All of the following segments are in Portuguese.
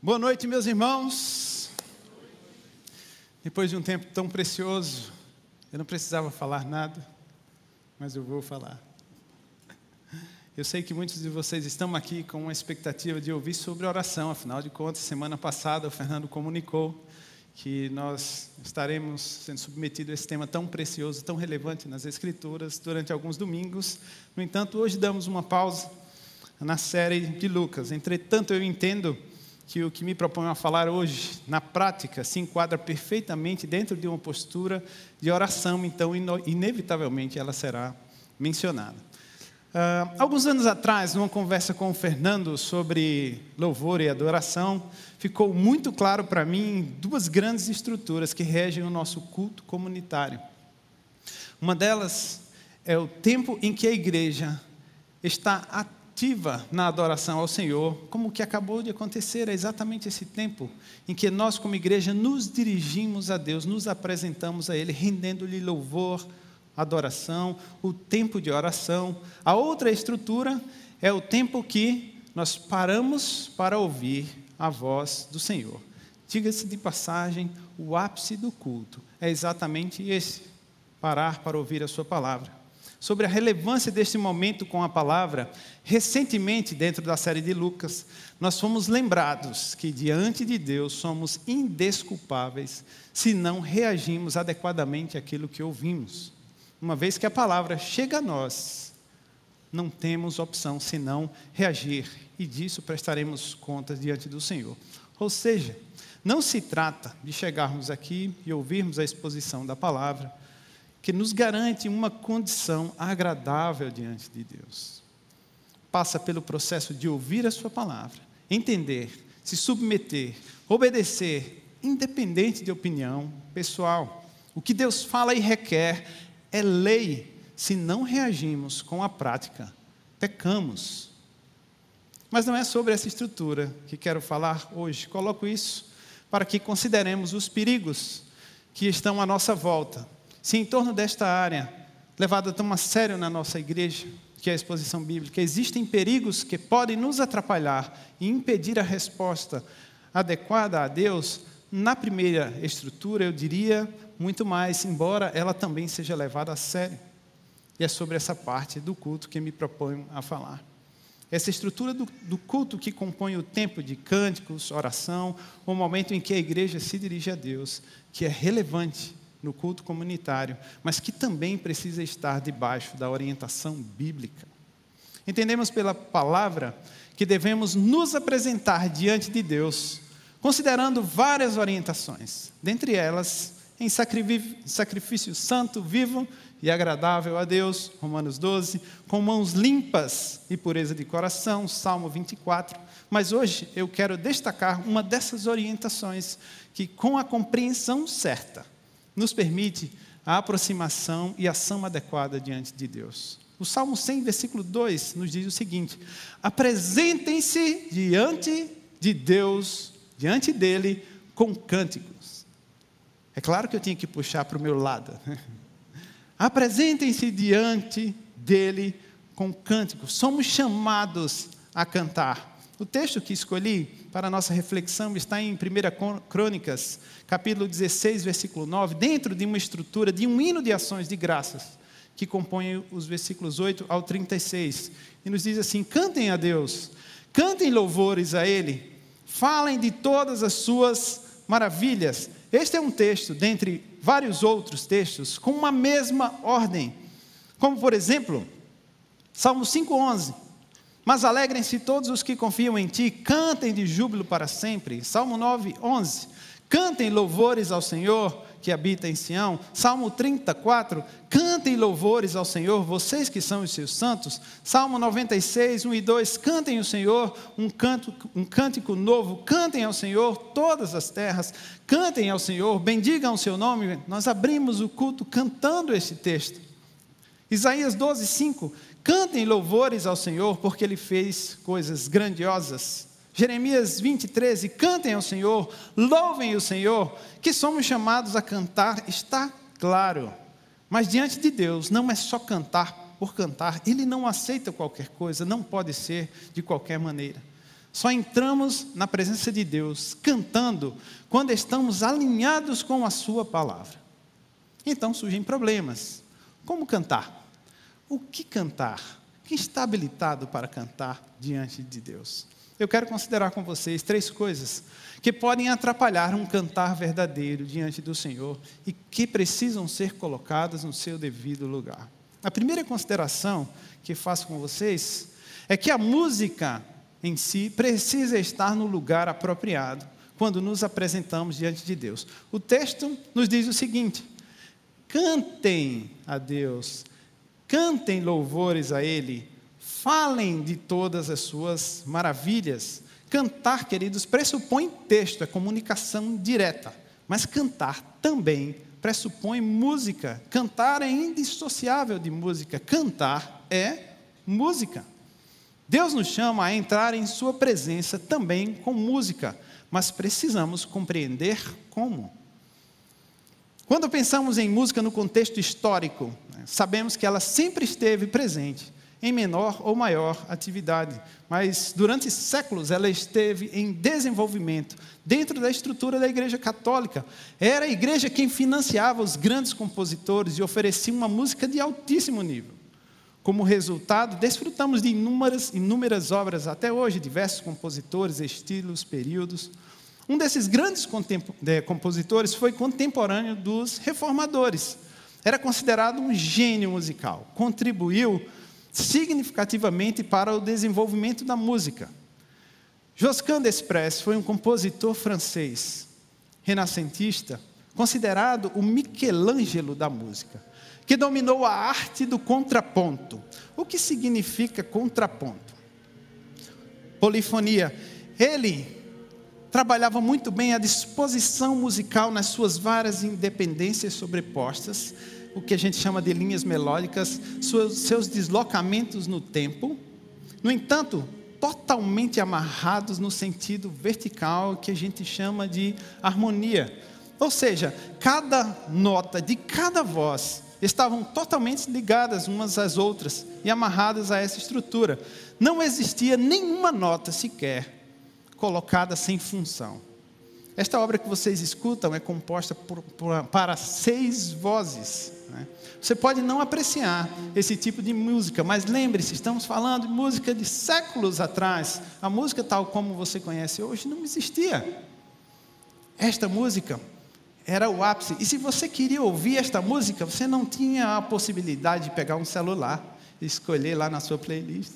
Boa noite, meus irmãos. Depois de um tempo tão precioso, eu não precisava falar nada, mas eu vou falar. Eu sei que muitos de vocês estão aqui com uma expectativa de ouvir sobre oração, afinal de contas, semana passada o Fernando comunicou que nós estaremos sendo submetidos a esse tema tão precioso, tão relevante nas Escrituras durante alguns domingos. No entanto, hoje damos uma pausa na série de Lucas. Entretanto, eu entendo que o que me proponho a falar hoje, na prática, se enquadra perfeitamente dentro de uma postura de oração, então, inevitavelmente, ela será mencionada. Uh, alguns anos atrás, numa conversa com o Fernando sobre louvor e adoração, ficou muito claro para mim duas grandes estruturas que regem o nosso culto comunitário. Uma delas é o tempo em que a igreja está ativa na adoração ao Senhor, como o que acabou de acontecer, é exatamente esse tempo em que nós, como igreja, nos dirigimos a Deus, nos apresentamos a Ele, rendendo-lhe louvor, adoração, o tempo de oração. A outra estrutura é o tempo que nós paramos para ouvir a voz do Senhor. Diga-se de passagem, o ápice do culto é exatamente esse: parar para ouvir a Sua palavra sobre a relevância deste momento com a palavra, recentemente, dentro da série de Lucas, nós fomos lembrados que diante de Deus somos indesculpáveis se não reagimos adequadamente àquilo que ouvimos. Uma vez que a palavra chega a nós, não temos opção senão reagir, e disso prestaremos contas diante do Senhor. Ou seja, não se trata de chegarmos aqui e ouvirmos a exposição da palavra, que nos garante uma condição agradável diante de Deus. Passa pelo processo de ouvir a Sua palavra, entender, se submeter, obedecer, independente de opinião pessoal. O que Deus fala e requer é lei. Se não reagimos com a prática, pecamos. Mas não é sobre essa estrutura que quero falar hoje. Coloco isso para que consideremos os perigos que estão à nossa volta se em torno desta área, levada tão a sério na nossa igreja, que é a exposição bíblica, existem perigos que podem nos atrapalhar e impedir a resposta adequada a Deus, na primeira estrutura, eu diria muito mais, embora ela também seja levada a sério. E é sobre essa parte do culto que me proponho a falar. Essa estrutura do, do, culto que compõe o tempo de cânticos, oração, o momento em que a igreja se dirige a Deus, que é relevante no culto comunitário, mas que também precisa estar debaixo da orientação bíblica. Entendemos pela palavra que devemos nos apresentar diante de Deus, considerando várias orientações, dentre elas, em sacrifício santo, vivo e agradável a Deus, Romanos 12, com mãos limpas e pureza de coração, Salmo 24. Mas hoje eu quero destacar uma dessas orientações que, com a compreensão certa, nos permite a aproximação e ação adequada diante de Deus. O Salmo 100, versículo 2, nos diz o seguinte: Apresentem-se diante de Deus, diante dele, com cânticos. É claro que eu tinha que puxar para o meu lado. Apresentem-se diante dele com cânticos. Somos chamados a cantar. O texto que escolhi para a nossa reflexão está em 1 Crônicas, capítulo 16, versículo 9, dentro de uma estrutura de um hino de ações de graças, que compõe os versículos 8 ao 36. E nos diz assim: Cantem a Deus, cantem louvores a Ele, falem de todas as suas maravilhas. Este é um texto, dentre vários outros textos, com uma mesma ordem. Como, por exemplo, Salmo 5,11 mas alegrem-se todos os que confiam em ti, cantem de júbilo para sempre. Salmo 9, 11. Cantem louvores ao Senhor que habita em Sião. Salmo 34. Cantem louvores ao Senhor, vocês que são os seus santos. Salmo 96, 1 e 2. Cantem o Senhor um, canto, um cântico novo. Cantem ao Senhor todas as terras. Cantem ao Senhor, bendigam o seu nome. Nós abrimos o culto cantando este texto. Isaías 12, 5. Cantem louvores ao Senhor, porque Ele fez coisas grandiosas. Jeremias 20, 13. Cantem ao Senhor, louvem o Senhor, que somos chamados a cantar, está claro. Mas diante de Deus, não é só cantar por cantar, Ele não aceita qualquer coisa, não pode ser de qualquer maneira. Só entramos na presença de Deus cantando quando estamos alinhados com a Sua palavra. Então surgem problemas. Como cantar? O que cantar? Quem está habilitado para cantar diante de Deus? Eu quero considerar com vocês três coisas que podem atrapalhar um cantar verdadeiro diante do Senhor e que precisam ser colocadas no seu devido lugar. A primeira consideração que faço com vocês é que a música em si precisa estar no lugar apropriado quando nos apresentamos diante de Deus. O texto nos diz o seguinte: cantem a Deus, cantem louvores a Ele, falem de todas as suas maravilhas. Cantar, queridos, pressupõe texto, é comunicação direta, mas cantar também pressupõe música. Cantar é indissociável de música. Cantar é música. Deus nos chama a entrar em Sua presença também com música, mas precisamos compreender como. Quando pensamos em música no contexto histórico, sabemos que ela sempre esteve presente, em menor ou maior atividade, mas durante séculos ela esteve em desenvolvimento dentro da estrutura da Igreja Católica. Era a igreja quem financiava os grandes compositores e oferecia uma música de altíssimo nível. Como resultado, desfrutamos de inúmeras, inúmeras obras até hoje, diversos compositores, estilos, períodos. Um desses grandes compositores foi contemporâneo dos reformadores. Era considerado um gênio musical. Contribuiu significativamente para o desenvolvimento da música. Josquin Desprez foi um compositor francês, renascentista, considerado o Michelangelo da música que dominou a arte do contraponto. O que significa contraponto? Polifonia. Ele trabalhava muito bem a disposição musical nas suas várias independências sobrepostas, o que a gente chama de linhas melódicas, seus deslocamentos no tempo. No entanto, totalmente amarrados no sentido vertical, que a gente chama de harmonia. Ou seja, cada nota de cada voz estavam totalmente ligadas umas às outras e amarradas a essa estrutura. Não existia nenhuma nota sequer colocada sem função. Esta obra que vocês escutam é composta por, por, para seis vozes. Né? Você pode não apreciar esse tipo de música, mas lembre-se, estamos falando de música de séculos atrás. A música tal como você conhece hoje não existia. Esta música era o ápice. E se você queria ouvir esta música, você não tinha a possibilidade de pegar um celular escolher lá na sua playlist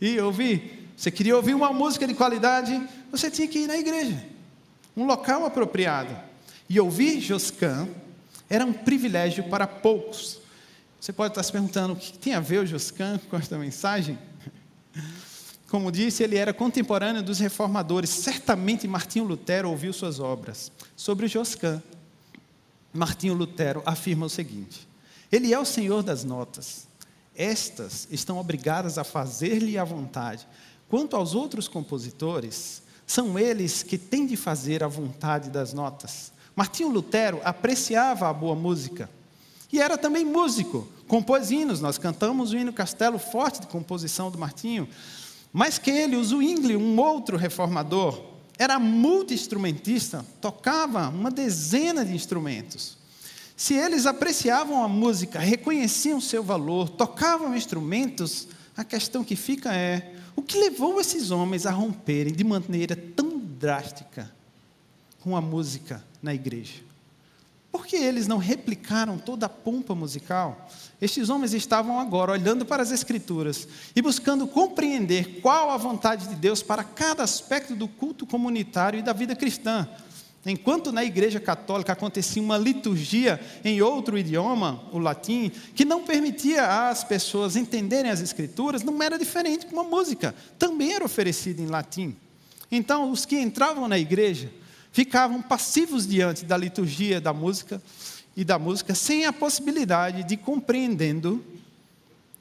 e ouvir. Você queria ouvir uma música de qualidade, você tinha que ir na igreja, um local apropriado. E ouvir Joscan era um privilégio para poucos. Você pode estar se perguntando o que tem a ver o Joscan com esta mensagem? Como disse, ele era contemporâneo dos reformadores. Certamente Martinho Lutero ouviu suas obras. Sobre Joscan, Martinho Lutero afirma o seguinte: Ele é o Senhor das notas. Estas estão obrigadas a fazer-lhe a vontade. Quanto aos outros compositores, são eles que têm de fazer a vontade das notas. Martinho Lutero apreciava a boa música e era também músico, compôs hinos. Nós cantamos o hino Castelo Forte de composição do Martinho. Mais que ele, o Zwingli, um outro reformador, era multi-instrumentista, tocava uma dezena de instrumentos. Se eles apreciavam a música, reconheciam seu valor, tocavam instrumentos, a questão que fica é: o que levou esses homens a romperem de maneira tão drástica com a música na igreja? Por que eles não replicaram toda a pompa musical? Estes homens estavam agora olhando para as Escrituras e buscando compreender qual a vontade de Deus para cada aspecto do culto comunitário e da vida cristã. Enquanto na Igreja Católica acontecia uma liturgia em outro idioma, o latim, que não permitia às pessoas entenderem as Escrituras, não era diferente com a música, também era oferecida em latim. Então, os que entravam na igreja ficavam passivos diante da liturgia da música e da música sem a possibilidade de, compreendendo,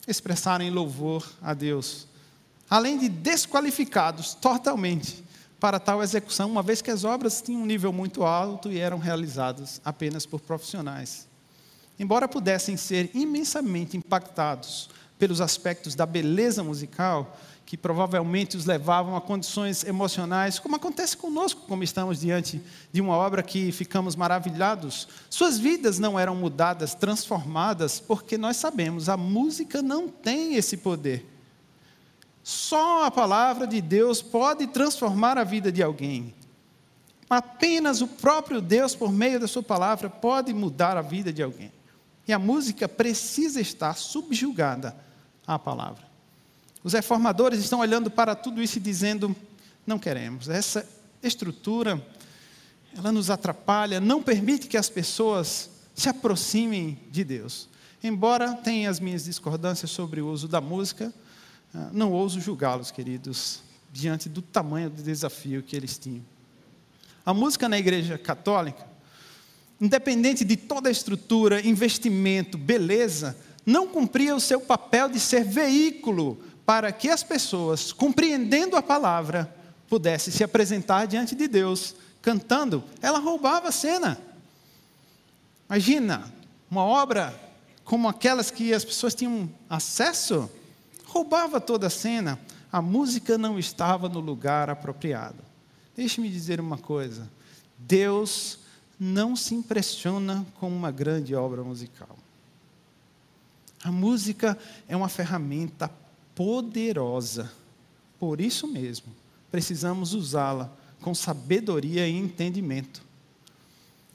expressarem louvor a Deus. Além de desqualificados totalmente para tal execução, uma vez que as obras tinham um nível muito alto e eram realizadas apenas por profissionais. Embora pudessem ser imensamente impactados pelos aspectos da beleza musical, que provavelmente os levavam a condições emocionais, como acontece conosco, como estamos diante de uma obra que ficamos maravilhados. Suas vidas não eram mudadas, transformadas, porque nós sabemos, a música não tem esse poder. Só a palavra de Deus pode transformar a vida de alguém. Apenas o próprio Deus, por meio da Sua palavra, pode mudar a vida de alguém. E a música precisa estar subjugada à palavra. Os reformadores estão olhando para tudo isso e dizendo: não queremos. Essa estrutura, ela nos atrapalha, não permite que as pessoas se aproximem de Deus. Embora tenha as minhas discordâncias sobre o uso da música, não ouso julgá-los, queridos, diante do tamanho do desafio que eles tinham. A música na igreja católica, independente de toda a estrutura, investimento, beleza, não cumpria o seu papel de ser veículo para que as pessoas, compreendendo a palavra, pudessem se apresentar diante de Deus cantando. Ela roubava a cena. Imagina, uma obra como aquelas que as pessoas tinham acesso, roubava toda a cena. A música não estava no lugar apropriado. Deixe-me dizer uma coisa: Deus não se impressiona com uma grande obra musical. A música é uma ferramenta poderosa. Por isso mesmo, precisamos usá-la com sabedoria e entendimento,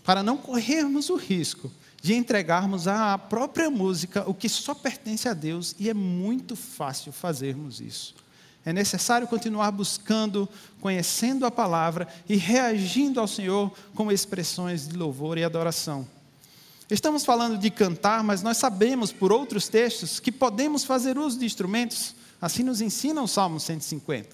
para não corrermos o risco de entregarmos à própria música o que só pertence a Deus, e é muito fácil fazermos isso. É necessário continuar buscando, conhecendo a palavra e reagindo ao Senhor com expressões de louvor e adoração. Estamos falando de cantar, mas nós sabemos por outros textos que podemos fazer uso de instrumentos, assim nos ensina o Salmo 150.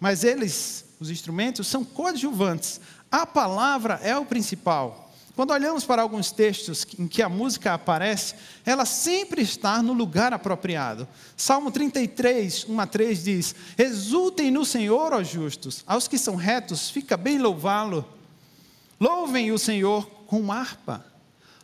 Mas eles, os instrumentos, são coadjuvantes. A palavra é o principal. Quando olhamos para alguns textos em que a música aparece, ela sempre está no lugar apropriado. Salmo 33, 1 a 3 diz: Exultem no Senhor, ó justos, aos que são retos, fica bem louvá-lo. Louvem o Senhor com harpa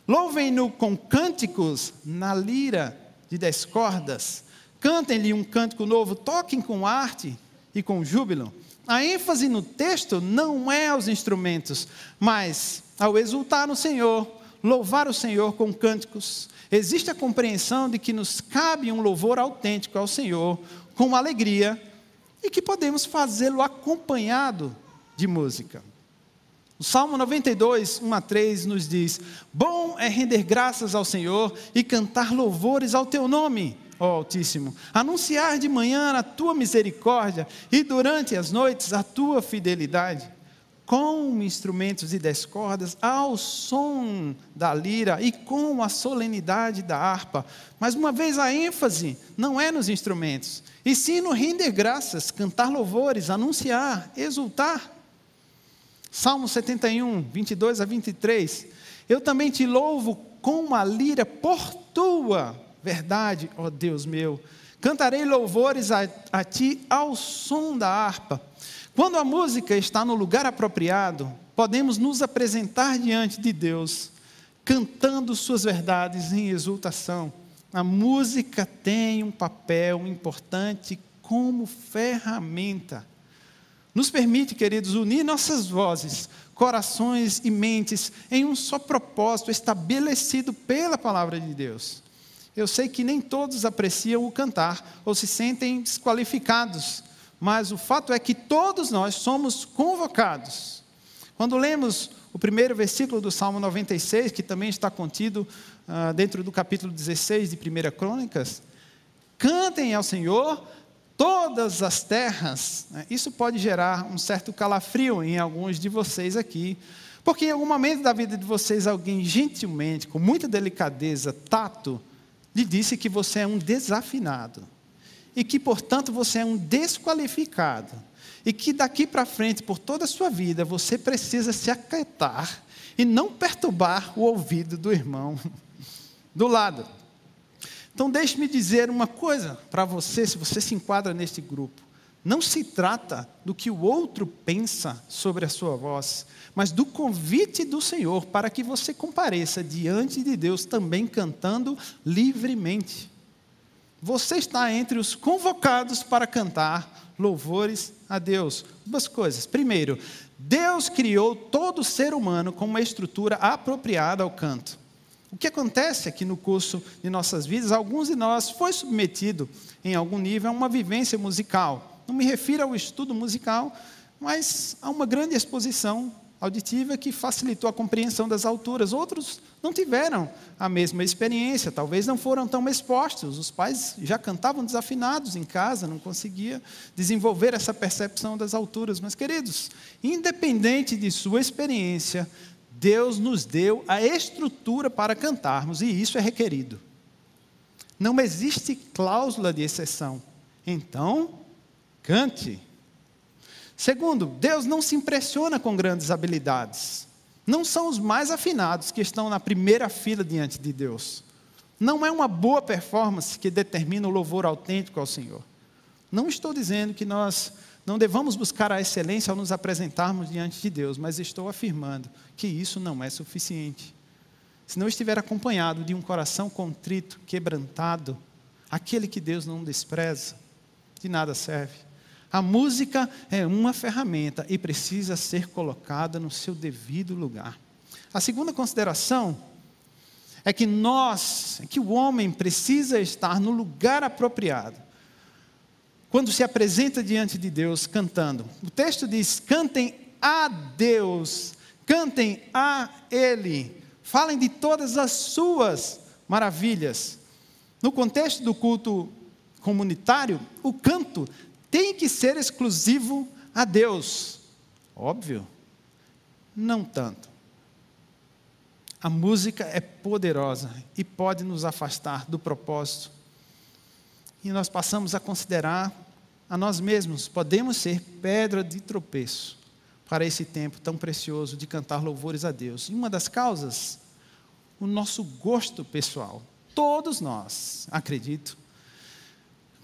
Louvem-no com cânticos na lira de dez cordas. Cantem-lhe um cântico novo, toquem com arte e com júbilo. A ênfase no texto não é aos instrumentos, mas ao exultar no Senhor, louvar o Senhor com cânticos. Existe a compreensão de que nos cabe um louvor autêntico ao Senhor, com alegria, e que podemos fazê-lo acompanhado de música. O Salmo 92, 1 a 3 nos diz: Bom é render graças ao Senhor e cantar louvores ao teu nome, ó Altíssimo. Anunciar de manhã a tua misericórdia e durante as noites a tua fidelidade. Com instrumentos de dez cordas, ao som da lira e com a solenidade da harpa. Mais uma vez, a ênfase não é nos instrumentos, e sim no render graças, cantar louvores, anunciar, exultar Salmo 71, 22 a 23. Eu também te louvo com uma lira por tua verdade, ó Deus meu. Cantarei louvores a, a ti ao som da harpa. Quando a música está no lugar apropriado, podemos nos apresentar diante de Deus, cantando suas verdades em exultação. A música tem um papel importante como ferramenta nos permite, queridos, unir nossas vozes, corações e mentes em um só propósito estabelecido pela palavra de Deus. Eu sei que nem todos apreciam o cantar ou se sentem desqualificados, mas o fato é que todos nós somos convocados. Quando lemos o primeiro versículo do Salmo 96, que também está contido uh, dentro do capítulo 16 de 1 Crônicas, cantem ao Senhor todas as terras, né, isso pode gerar um certo calafrio em alguns de vocês aqui, porque em algum momento da vida de vocês, alguém gentilmente, com muita delicadeza, tato, lhe disse que você é um desafinado, e que, portanto, você é um desqualificado, e que daqui para frente, por toda a sua vida, você precisa se aquietar e não perturbar o ouvido do irmão do lado. Então, deixe-me dizer uma coisa para você, se você se enquadra neste grupo. Não se trata do que o outro pensa sobre a sua voz, mas do convite do Senhor para que você compareça diante de Deus também cantando livremente. Você está entre os convocados para cantar louvores a Deus. Duas coisas. Primeiro, Deus criou todo ser humano com uma estrutura apropriada ao canto. O que acontece é que no curso de nossas vidas, alguns de nós foi submetido em algum nível a uma vivência musical. Não me refiro ao estudo musical, mas a uma grande exposição auditiva que facilitou a compreensão das alturas. Outros não tiveram a mesma experiência, talvez não foram tão expostos. Os pais já cantavam desafinados em casa, não conseguia desenvolver essa percepção das alturas. Mas, queridos, independente de sua experiência, Deus nos deu a estrutura para cantarmos e isso é requerido. Não existe cláusula de exceção. Então, cante. Segundo, Deus não se impressiona com grandes habilidades. Não são os mais afinados que estão na primeira fila diante de Deus. Não é uma boa performance que determina o louvor autêntico ao Senhor. Não estou dizendo que nós não devamos buscar a excelência ao nos apresentarmos diante de Deus, mas estou afirmando que isso não é suficiente. Se não estiver acompanhado de um coração contrito, quebrantado, aquele que Deus não despreza, de nada serve. A música é uma ferramenta e precisa ser colocada no seu devido lugar. A segunda consideração é que nós, é que o homem precisa estar no lugar apropriado. Quando se apresenta diante de Deus cantando. O texto diz: cantem a Deus, cantem a Ele, falem de todas as suas maravilhas. No contexto do culto comunitário, o canto tem que ser exclusivo a Deus. Óbvio, não tanto. A música é poderosa e pode nos afastar do propósito. E nós passamos a considerar a nós mesmos, podemos ser pedra de tropeço para esse tempo tão precioso de cantar louvores a Deus. E uma das causas, o nosso gosto pessoal. Todos nós, acredito,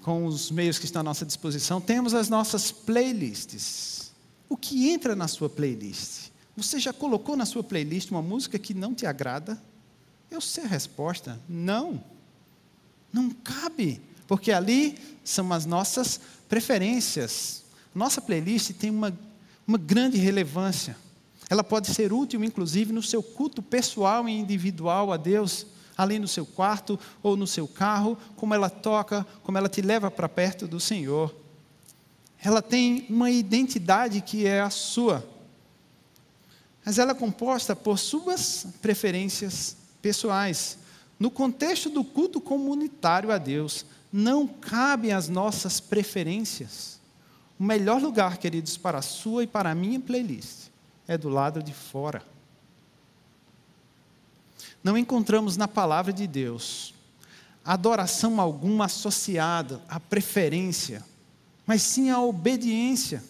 com os meios que estão à nossa disposição, temos as nossas playlists. O que entra na sua playlist? Você já colocou na sua playlist uma música que não te agrada? Eu sei a resposta: não. Não cabe, porque ali são as nossas preferências. Nossa playlist tem uma, uma grande relevância. Ela pode ser útil, inclusive, no seu culto pessoal e individual a Deus ali no seu quarto ou no seu carro, como ela toca, como ela te leva para perto do Senhor. Ela tem uma identidade que é a sua, mas ela é composta por suas preferências pessoais. No contexto do culto comunitário a Deus, não cabem as nossas preferências. O melhor lugar, queridos, para a sua e para a minha playlist é do lado de fora não encontramos na palavra de Deus adoração alguma associada à preferência, mas sim à obediência.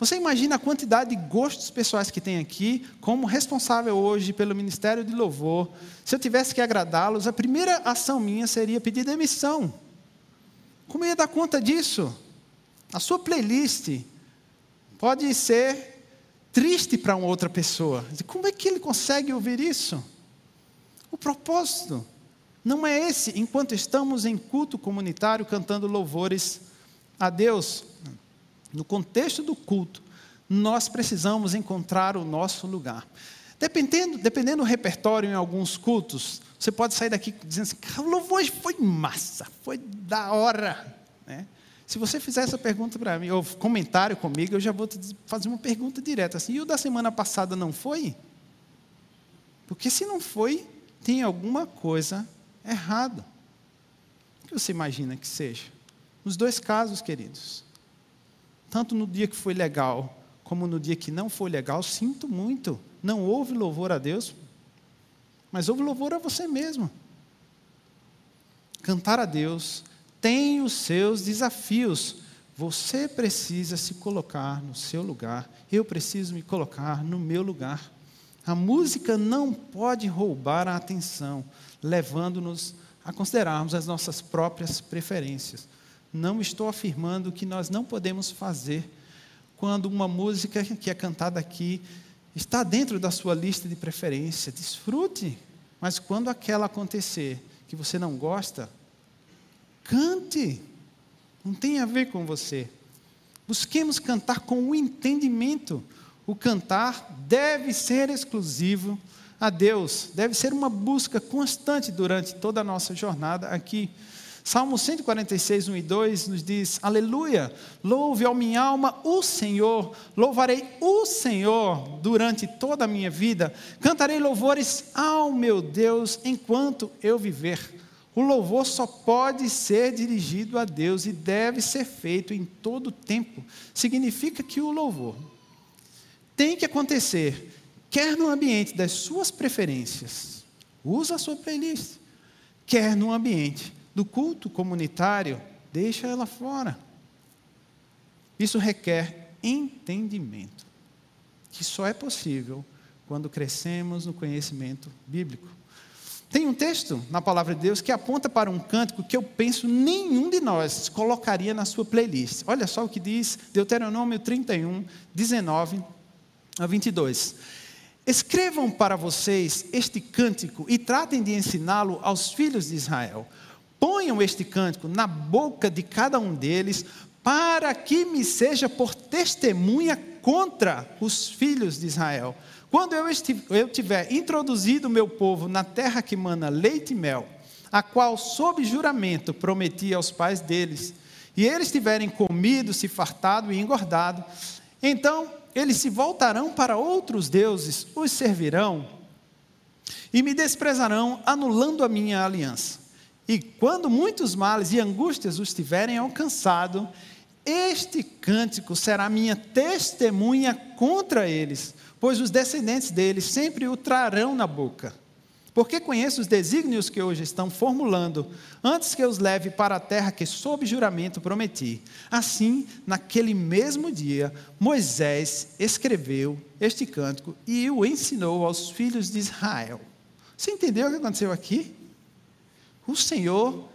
Você imagina a quantidade de gostos pessoais que tem aqui, como responsável hoje pelo Ministério de Louvor. Se eu tivesse que agradá-los, a primeira ação minha seria pedir demissão. Como eu ia dar conta disso? A sua playlist pode ser triste para uma outra pessoa. Como é que ele consegue ouvir isso? O propósito não é esse, enquanto estamos em culto comunitário cantando louvores a Deus. No contexto do culto, nós precisamos encontrar o nosso lugar. Dependendo, dependendo do repertório em alguns cultos, você pode sair daqui dizendo assim, o louvor foi massa, foi da hora. Né? Se você fizer essa pergunta para mim, ou comentário comigo, eu já vou fazer uma pergunta direta assim, e o da semana passada não foi? Porque se não foi, tem alguma coisa errada. O que você imagina que seja? Nos dois casos, queridos. Tanto no dia que foi legal, como no dia que não foi legal, sinto muito. Não houve louvor a Deus, mas houve louvor a você mesmo. Cantar a Deus tem os seus desafios. Você precisa se colocar no seu lugar, eu preciso me colocar no meu lugar. A música não pode roubar a atenção, levando-nos a considerarmos as nossas próprias preferências. Não estou afirmando que nós não podemos fazer quando uma música que é cantada aqui está dentro da sua lista de preferência. Desfrute, mas quando aquela acontecer que você não gosta, Cante. Não tem a ver com você. Busquemos cantar com o entendimento. O cantar deve ser exclusivo a Deus, deve ser uma busca constante durante toda a nossa jornada aqui. Salmo 146, 1 e 2 nos diz: Aleluia, louve ao minha alma o Senhor, louvarei o Senhor durante toda a minha vida, cantarei louvores ao meu Deus enquanto eu viver. O louvor só pode ser dirigido a Deus e deve ser feito em todo tempo. Significa que o louvor tem que acontecer, quer no ambiente das suas preferências, usa a sua playlist, quer no ambiente do culto comunitário, deixa ela fora. Isso requer entendimento, que só é possível quando crescemos no conhecimento bíblico. Tem um texto na palavra de Deus que aponta para um cântico que eu penso nenhum de nós colocaria na sua playlist. Olha só o que diz Deuteronômio 31, 19 a 22. Escrevam para vocês este cântico e tratem de ensiná-lo aos filhos de Israel ponham este cântico na boca de cada um deles, para que me seja por testemunha contra os filhos de Israel. Quando eu, eu tiver introduzido o meu povo na terra que mana leite e mel, a qual, sob juramento, prometi aos pais deles, e eles tiverem comido, se fartado e engordado, então eles se voltarão para outros deuses, os servirão e me desprezarão, anulando a minha aliança. E quando muitos males e angústias os tiverem alcançado, este cântico será minha testemunha contra eles, pois os descendentes deles sempre o trarão na boca. Porque conheço os desígnios que hoje estão formulando, antes que eu os leve para a terra que, sob juramento, prometi. Assim, naquele mesmo dia, Moisés escreveu este cântico e o ensinou aos filhos de Israel. Você entendeu o que aconteceu aqui? O Senhor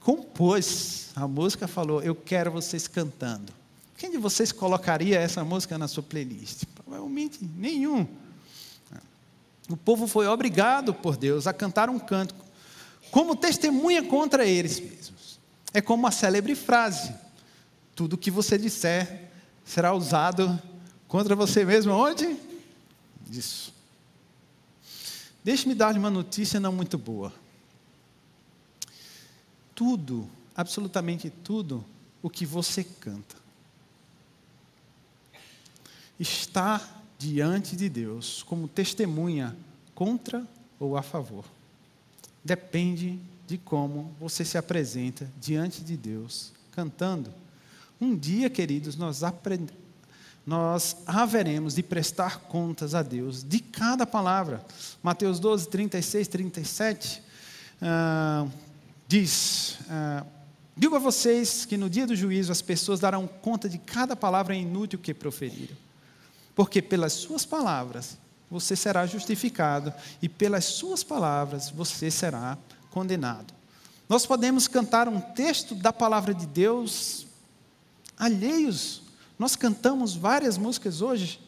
compôs a música, falou: Eu quero vocês cantando. Quem de vocês colocaria essa música na sua playlist? Provavelmente nenhum. O povo foi obrigado por Deus a cantar um canto como testemunha contra eles mesmos. É como a célebre frase: tudo que você disser será usado contra você mesmo. Onde? Isso. Deixe-me dar-lhe uma notícia não muito boa tudo, absolutamente tudo, o que você canta. Está diante de Deus como testemunha contra ou a favor. Depende de como você se apresenta diante de Deus cantando. Um dia, queridos, nós aprendemos nós haveremos de prestar contas a Deus de cada palavra. Mateus 12, 36, 37. Uh, diz: ah, Digo a vocês que no dia do juízo as pessoas darão conta de cada palavra inútil que proferiram. Porque pelas suas palavras você será justificado e pelas suas palavras você será condenado. Nós podemos cantar um texto da palavra de Deus alheios. Nós cantamos várias músicas hoje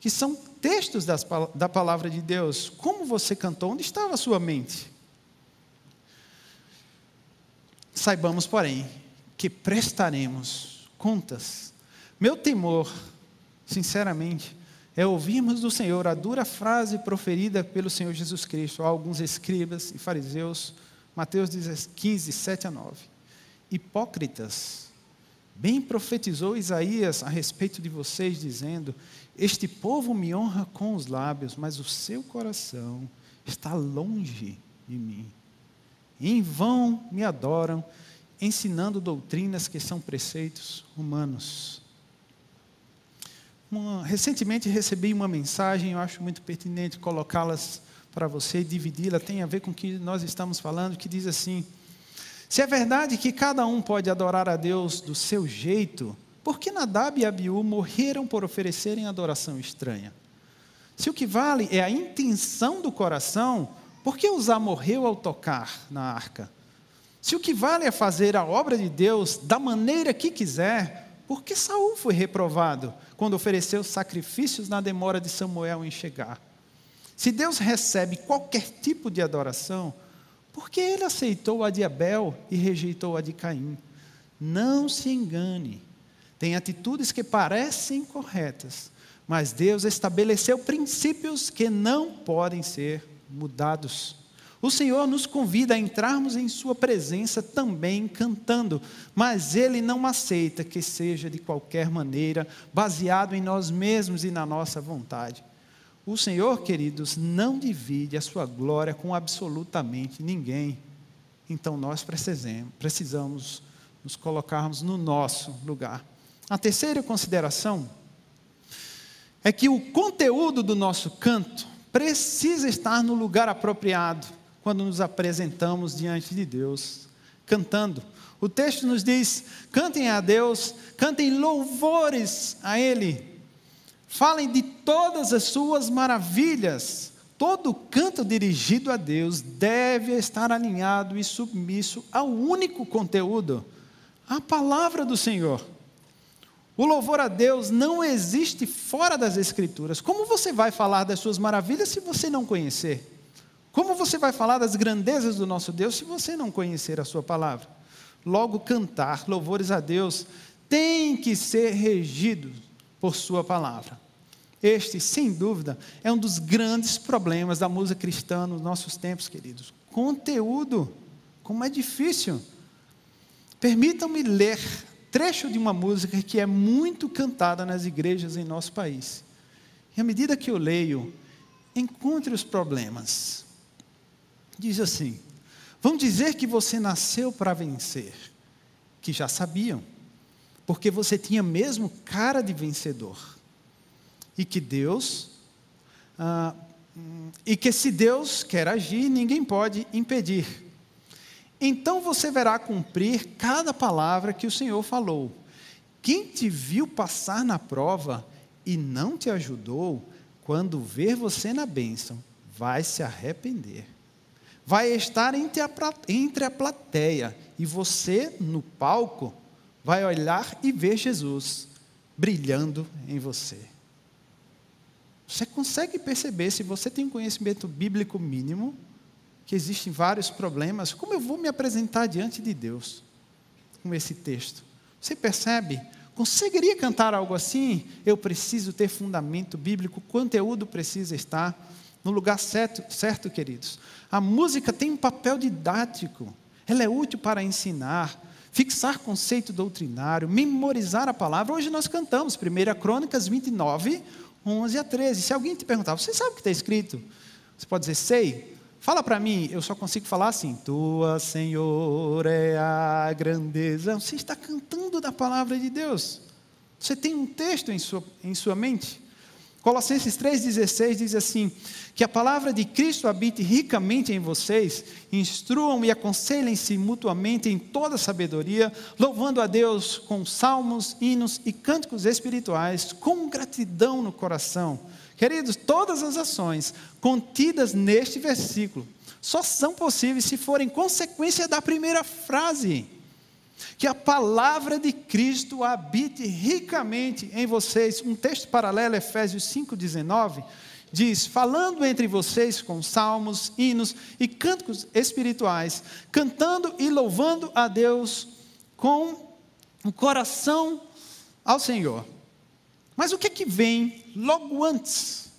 que são textos das, da palavra de Deus. Como você cantou? Onde estava a sua mente? Saibamos, porém, que prestaremos contas. Meu temor, sinceramente, é ouvirmos do Senhor a dura frase proferida pelo Senhor Jesus Cristo a alguns escribas e fariseus, Mateus 15, 7 a 9. Hipócritas, bem profetizou Isaías a respeito de vocês, dizendo: Este povo me honra com os lábios, mas o seu coração está longe de mim. Em vão me adoram, ensinando doutrinas que são preceitos humanos. Uma, recentemente recebi uma mensagem, eu acho muito pertinente colocá-las para você e dividi-la, tem a ver com o que nós estamos falando, que diz assim: Se é verdade que cada um pode adorar a Deus do seu jeito, por que Nadab e Abiú morreram por oferecerem adoração estranha? Se o que vale é a intenção do coração, por que Uzá morreu ao tocar na arca? Se o que vale é fazer a obra de Deus da maneira que quiser, por que Saul foi reprovado quando ofereceu sacrifícios na demora de Samuel em chegar? Se Deus recebe qualquer tipo de adoração, Por que ele aceitou a de Abel e rejeitou a de Caim? Não se engane. Tem atitudes que parecem corretas, mas Deus estabeleceu princípios que não podem ser mudados. O Senhor nos convida a entrarmos em Sua presença também cantando, mas Ele não aceita que seja de qualquer maneira, baseado em nós mesmos e na nossa vontade. O Senhor, queridos, não divide a Sua glória com absolutamente ninguém. Então nós precisamos, nos colocarmos no nosso lugar. A terceira consideração é que o conteúdo do nosso canto precisa estar no lugar apropriado quando nos apresentamos diante de Deus, cantando. O texto nos diz: cantem a Deus, cantem louvores a Ele, falem de todas as suas maravilhas. Todo canto dirigido a Deus deve estar alinhado e submisso ao único conteúdo, a palavra do Senhor. O louvor a Deus não existe fora das Escrituras. Como você vai falar das suas maravilhas se você não conhecer? Como você vai falar das grandezas do nosso Deus se você não conhecer a Sua palavra? Logo, cantar louvores a Deus tem que ser regido por Sua palavra. Este, sem dúvida, é um dos grandes problemas da música cristã nos nossos tempos, queridos. Conteúdo, como é difícil. Permitam-me ler trecho de uma música que é muito cantada nas igrejas em nosso país. E à medida que eu leio, encontre os problemas diz assim: Vão dizer que você nasceu para vencer, que já sabiam, porque você tinha mesmo cara de vencedor, e que Deus, ah, e que se Deus quer agir, ninguém pode impedir. Então você verá cumprir cada palavra que o Senhor falou. Quem te viu passar na prova e não te ajudou, quando ver você na bênção, vai se arrepender vai estar entre a, entre a plateia e você, no palco, vai olhar e ver Jesus brilhando em você. Você consegue perceber, se você tem um conhecimento bíblico mínimo, que existem vários problemas, como eu vou me apresentar diante de Deus com esse texto? Você percebe? Conseguiria cantar algo assim? Eu preciso ter fundamento bíblico, conteúdo precisa estar no lugar certo, certo, queridos. A música tem um papel didático, ela é útil para ensinar, fixar conceito doutrinário, memorizar a palavra. Hoje nós cantamos 1 Crônicas 29, 11 a 13. Se alguém te perguntar, você sabe o que está escrito? Você pode dizer, sei. Fala para mim, eu só consigo falar assim: Tua, Senhor, é a grandeza. Você está cantando da palavra de Deus. Você tem um texto em sua, em sua mente. Colossenses 3,16 diz assim: Que a palavra de Cristo habite ricamente em vocês, instruam e aconselhem-se mutuamente em toda sabedoria, louvando a Deus com salmos, hinos e cânticos espirituais, com gratidão no coração. Queridos, todas as ações contidas neste versículo só são possíveis se forem consequência da primeira frase que a palavra de Cristo habite ricamente em vocês. Um texto paralelo, Efésios 5,19, diz: Falando entre vocês com salmos, hinos e cânticos espirituais, cantando e louvando a Deus com o coração ao Senhor. Mas o que é que vem logo antes?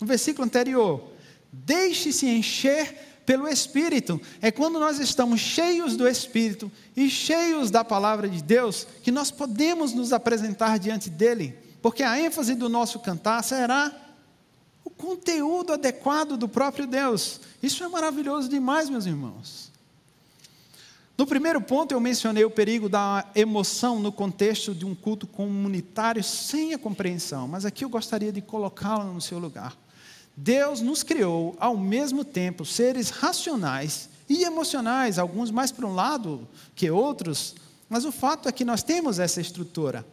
No versículo anterior: Deixe-se encher pelo Espírito. É quando nós estamos cheios do Espírito e cheios da palavra de Deus que nós podemos nos apresentar diante dele, porque a ênfase do nosso cantar será o conteúdo adequado do próprio Deus. Isso é maravilhoso demais, meus irmãos. No primeiro ponto, eu mencionei o perigo da emoção no contexto de um culto comunitário sem a compreensão, mas aqui eu gostaria de colocá-la no seu lugar. Deus nos criou ao mesmo tempo seres racionais e emocionais, alguns mais para um lado que outros, mas o fato é que nós temos essa estrutura.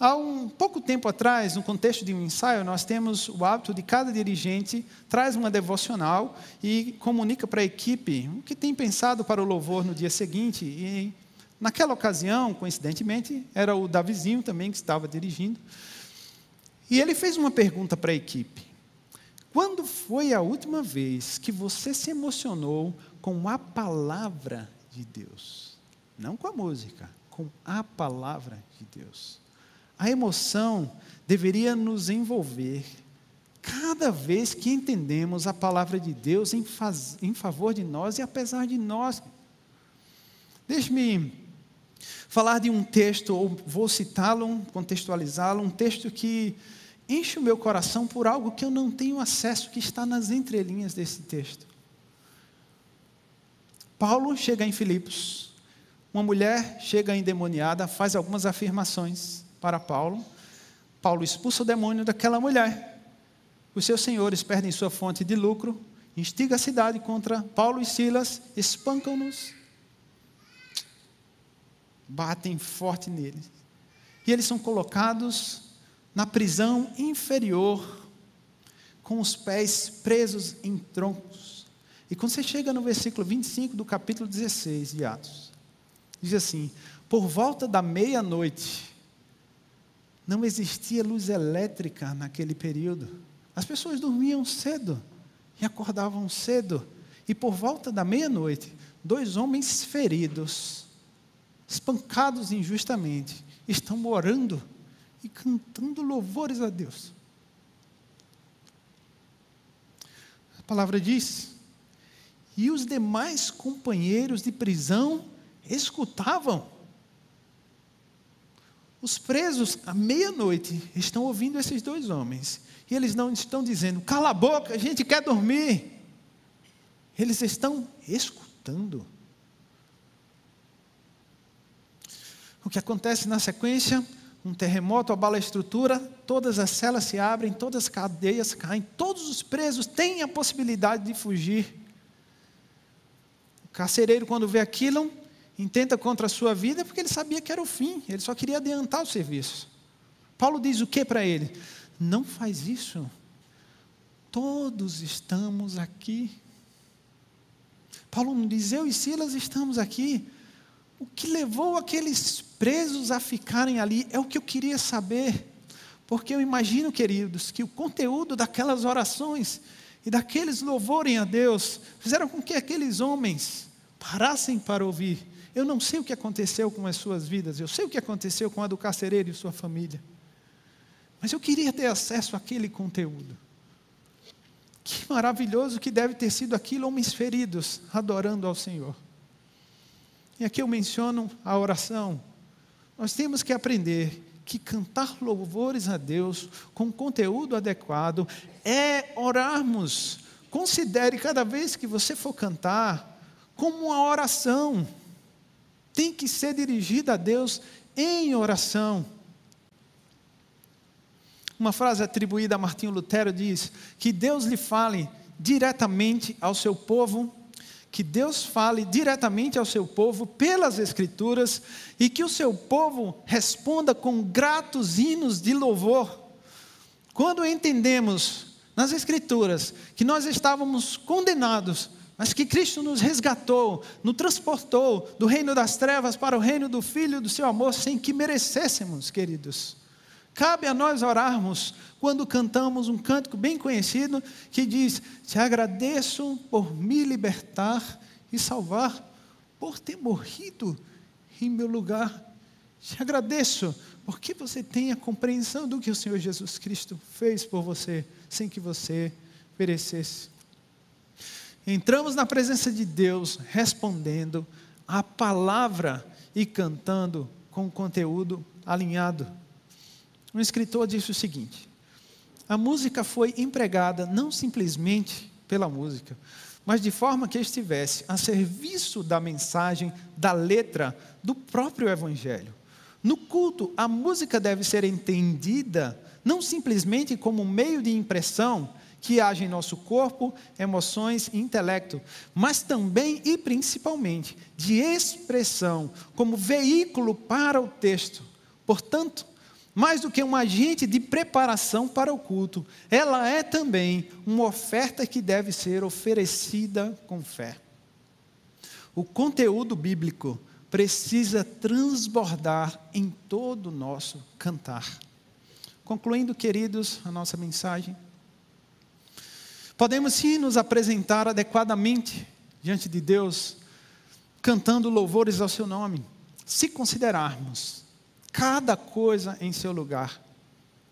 Há um pouco tempo atrás, no contexto de um ensaio, nós temos o hábito de cada dirigente traz uma devocional e comunica para a equipe o que tem pensado para o louvor no dia seguinte. E naquela ocasião, coincidentemente, era o Davizinho também que estava dirigindo. E ele fez uma pergunta para a equipe. Quando foi a última vez que você se emocionou com a palavra de Deus. Não com a música, com a palavra de Deus. A emoção deveria nos envolver cada vez que entendemos a palavra de Deus em, faz, em favor de nós e apesar de nós. Deixe-me falar de um texto, ou vou citá-lo, contextualizá-lo, um texto que enche o meu coração por algo que eu não tenho acesso, que está nas entrelinhas desse texto. Paulo chega em Filipos, uma mulher chega endemoniada, faz algumas afirmações para Paulo. Paulo expulsa o demônio daquela mulher. Os seus senhores perdem sua fonte de lucro, instiga a cidade contra Paulo e Silas, espancam-nos, batem forte neles. E eles são colocados na prisão inferior, com os pés presos em troncos. E quando você chega no versículo 25 do capítulo 16 de Atos, diz assim: Por volta da meia-noite, não existia luz elétrica naquele período. As pessoas dormiam cedo e acordavam cedo. E por volta da meia-noite, dois homens feridos, espancados injustamente, estão orando e cantando louvores a Deus. A palavra diz e os demais companheiros de prisão escutavam. Os presos, à meia-noite, estão ouvindo esses dois homens. E eles não estão dizendo, cala a boca, a gente quer dormir. Eles estão escutando. O que acontece na sequência? Um terremoto abala a estrutura, todas as celas se abrem, todas as cadeias caem, todos os presos têm a possibilidade de fugir. O carcereiro, quando vê aquilo, intenta contra a sua vida porque ele sabia que era o fim, ele só queria adiantar o serviço. Paulo diz o que para ele? Não faz isso. Todos estamos aqui. Paulo não diz, eu e Silas estamos aqui. O que levou aqueles presos a ficarem ali é o que eu queria saber. Porque eu imagino, queridos, que o conteúdo daquelas orações e daqueles louvorem a Deus, fizeram com que aqueles homens parassem para ouvir. Eu não sei o que aconteceu com as suas vidas, eu sei o que aconteceu com a do carcereiro e sua família. Mas eu queria ter acesso àquele conteúdo. Que maravilhoso que deve ter sido aquilo, homens feridos, adorando ao Senhor. E aqui eu menciono a oração. Nós temos que aprender que cantar louvores a Deus com conteúdo adequado é orarmos. Considere cada vez que você for cantar como uma oração. Tem que ser dirigida a Deus em oração. Uma frase atribuída a Martinho Lutero diz: que Deus lhe fale diretamente ao seu povo que Deus fale diretamente ao seu povo pelas Escrituras e que o seu povo responda com gratos hinos de louvor. Quando entendemos nas Escrituras que nós estávamos condenados, mas que Cristo nos resgatou, nos transportou do reino das trevas para o reino do Filho do seu amor, sem que merecêssemos, queridos. Cabe a nós orarmos quando cantamos um cântico bem conhecido que diz: Te agradeço por me libertar e salvar, por ter morrido em meu lugar. Te agradeço porque você tem a compreensão do que o Senhor Jesus Cristo fez por você, sem que você perecesse. Entramos na presença de Deus respondendo a palavra e cantando com o conteúdo alinhado. Um escritor disse o seguinte: a música foi empregada não simplesmente pela música, mas de forma que estivesse a serviço da mensagem, da letra do próprio Evangelho. No culto, a música deve ser entendida não simplesmente como meio de impressão que age em nosso corpo, emoções e intelecto, mas também e principalmente de expressão, como veículo para o texto. Portanto, mais do que um agente de preparação para o culto, ela é também uma oferta que deve ser oferecida com fé. O conteúdo bíblico precisa transbordar em todo o nosso cantar. Concluindo, queridos, a nossa mensagem. Podemos sim nos apresentar adequadamente diante de Deus, cantando louvores ao seu nome, se considerarmos cada coisa em seu lugar,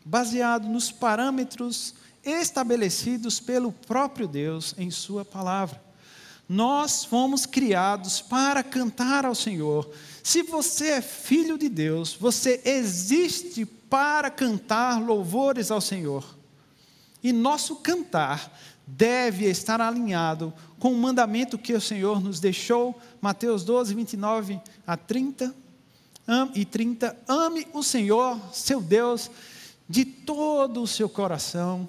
baseado nos parâmetros estabelecidos pelo próprio Deus em Sua palavra. Nós fomos criados para cantar ao Senhor. Se você é filho de Deus, você existe para cantar louvores ao Senhor. E nosso cantar deve estar alinhado com o mandamento que o Senhor nos deixou, Mateus 12, 29 a 30 e 30. Ame o Senhor, seu Deus, de todo o seu coração,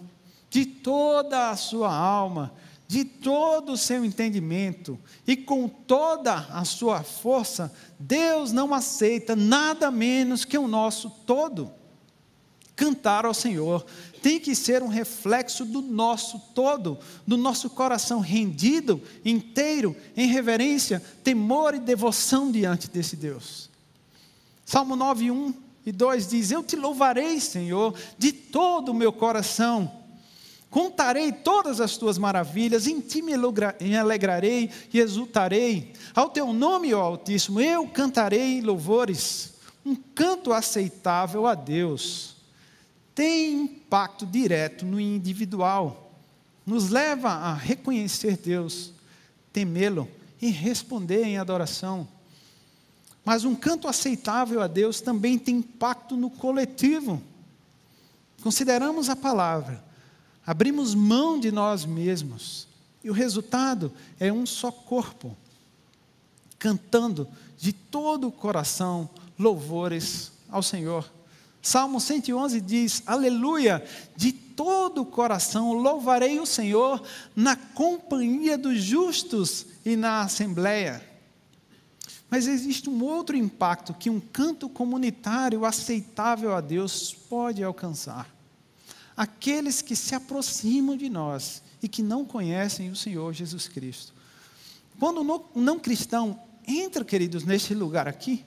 de toda a sua alma, de todo o seu entendimento e com toda a sua força, Deus não aceita nada menos que o nosso todo. Cantar ao Senhor tem que ser um reflexo do nosso todo, do nosso coração rendido, inteiro, em reverência, temor e devoção diante desse Deus. Salmo 9, 1 e 2 diz: Eu te louvarei, Senhor, de todo o meu coração Contarei todas as tuas maravilhas, em ti me alegrarei e exultarei. Ao teu nome, ó Altíssimo, eu cantarei louvores, um canto aceitável a Deus. Tem impacto direto no individual, nos leva a reconhecer Deus, temê-lo e responder em adoração. Mas um canto aceitável a Deus também tem impacto no coletivo. Consideramos a palavra abrimos mão de nós mesmos, e o resultado é um só corpo, cantando de todo o coração louvores ao Senhor. Salmo 111 diz: Aleluia, de todo o coração louvarei o Senhor na companhia dos justos e na assembleia. Mas existe um outro impacto que um canto comunitário aceitável a Deus pode alcançar aqueles que se aproximam de nós e que não conhecem o Senhor Jesus Cristo. Quando um não cristão entra, queridos, neste lugar aqui,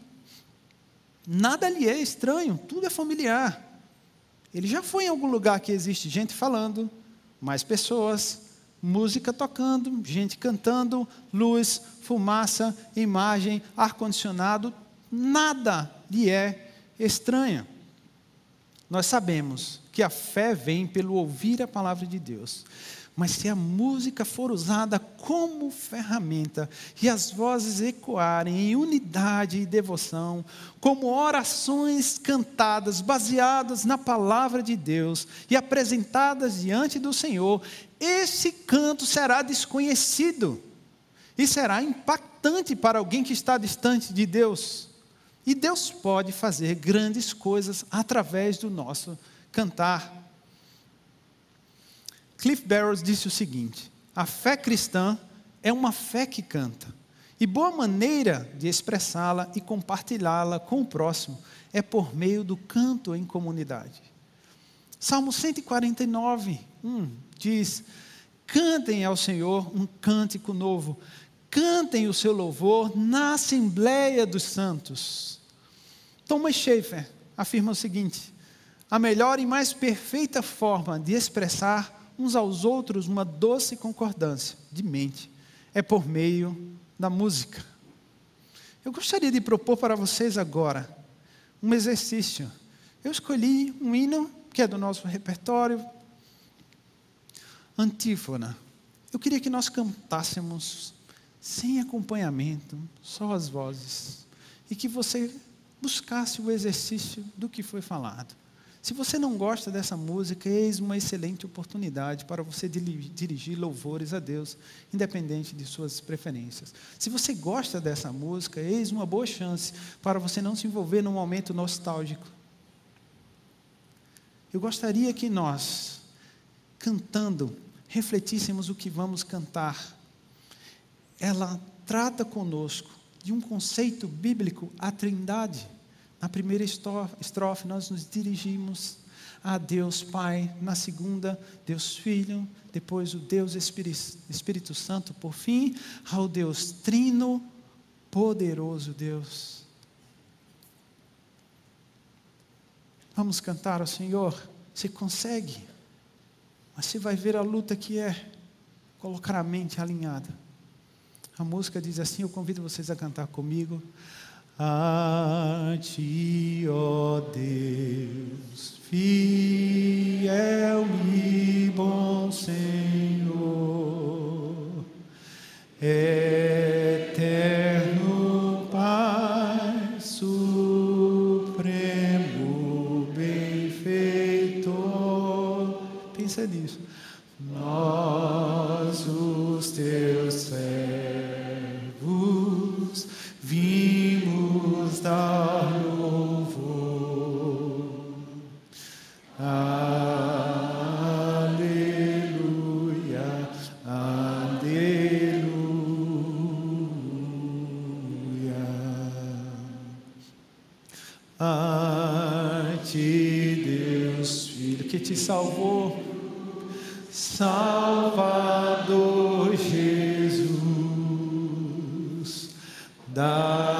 nada lhe é estranho, tudo é familiar. Ele já foi em algum lugar que existe gente falando, mais pessoas, música tocando, gente cantando, luz, fumaça, imagem, ar-condicionado, nada lhe é estranho. Nós sabemos que a fé vem pelo ouvir a palavra de Deus. Mas se a música for usada como ferramenta e as vozes ecoarem em unidade e devoção, como orações cantadas baseadas na palavra de Deus e apresentadas diante do Senhor, esse canto será desconhecido e será impactante para alguém que está distante de Deus. E Deus pode fazer grandes coisas através do nosso cantar. Cliff Barrows disse o seguinte: a fé cristã é uma fé que canta. E boa maneira de expressá-la e compartilhá-la com o próximo é por meio do canto em comunidade. Salmo 149, 1 diz: Cantem ao Senhor um cântico novo, cantem o seu louvor na Assembleia dos Santos. Thomas Schaeffer afirma o seguinte: a melhor e mais perfeita forma de expressar uns aos outros uma doce concordância de mente é por meio da música. Eu gostaria de propor para vocês agora um exercício. Eu escolhi um hino que é do nosso repertório, Antífona. Eu queria que nós cantássemos sem acompanhamento, só as vozes, e que você buscasse o exercício do que foi falado. Se você não gosta dessa música, eis uma excelente oportunidade para você dirigir louvores a Deus, independente de suas preferências. Se você gosta dessa música, eis uma boa chance para você não se envolver num momento nostálgico. Eu gostaria que nós, cantando, refletíssemos o que vamos cantar. Ela trata conosco de um conceito bíblico, a Trindade. Na primeira estrofe, nós nos dirigimos a Deus Pai, na segunda, Deus Filho, depois o Deus Espírito Santo, por fim, ao Deus Trino, poderoso Deus. Vamos cantar ao Senhor. Você consegue, mas você vai ver a luta que é colocar a mente alinhada. A música diz assim: eu convido vocês a cantar comigo. A ti, ó Deus, fiel e bom Senhor, eterno salvou, Salvador Jesus, da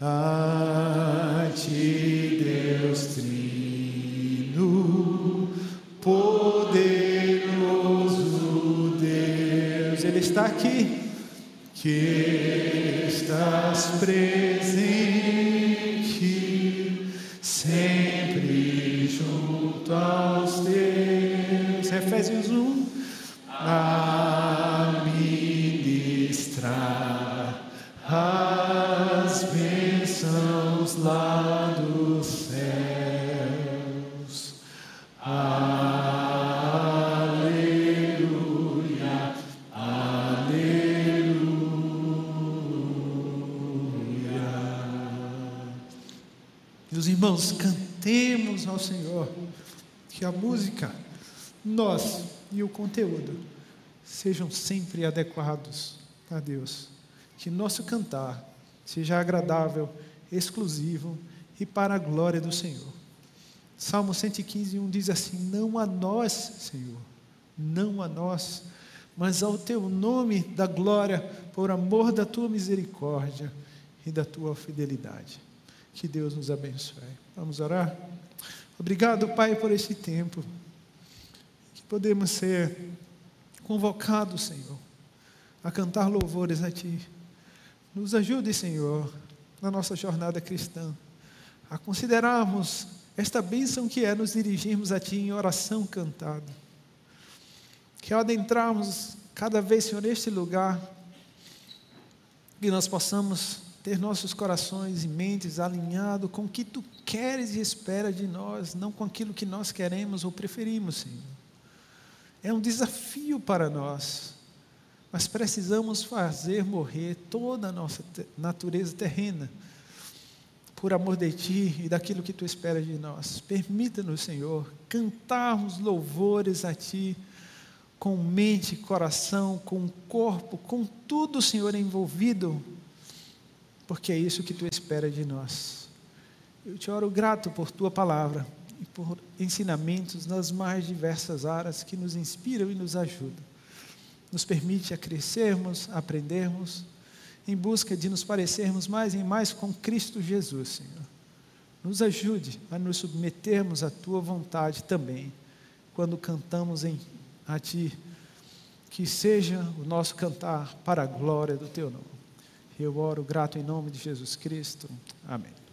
A ti, Deus Trino, poderoso Deus, Ele está aqui, que estás presente, irmãos, cantemos ao Senhor, que a música, nós e o conteúdo sejam sempre adequados a Deus. Que nosso cantar seja agradável, exclusivo e para a glória do Senhor. Salmo 115, 1 diz assim: Não a nós, Senhor, não a nós, mas ao teu nome da glória, por amor da tua misericórdia e da tua fidelidade. Que Deus nos abençoe. Vamos orar? Obrigado, Pai, por esse tempo. Que podemos ser convocados, Senhor, a cantar louvores a Ti. Nos ajude, Senhor, na nossa jornada cristã, a considerarmos esta bênção que é nos dirigirmos a Ti em oração cantada. Que ao adentrarmos cada vez, Senhor, neste lugar, que nós possamos ter nossos corações e mentes alinhados com o que Tu queres e esperas de nós, não com aquilo que nós queremos ou preferimos, Senhor. É um desafio para nós, mas precisamos fazer morrer toda a nossa natureza terrena, por amor de Ti e daquilo que Tu esperas de nós. Permita-nos, Senhor, cantarmos louvores a Ti, com mente, coração, com corpo, com tudo, Senhor, envolvido, porque é isso que Tu esperas de nós. Eu te oro grato por Tua palavra e por ensinamentos nas mais diversas áreas que nos inspiram e nos ajudam. Nos permite a crescermos, aprendermos, em busca de nos parecermos mais e mais com Cristo Jesus, Senhor. Nos ajude a nos submetermos à Tua vontade também, quando cantamos em a Ti. Que seja o nosso cantar para a glória do Teu nome. Eu oro grato em nome de Jesus Cristo. Amém.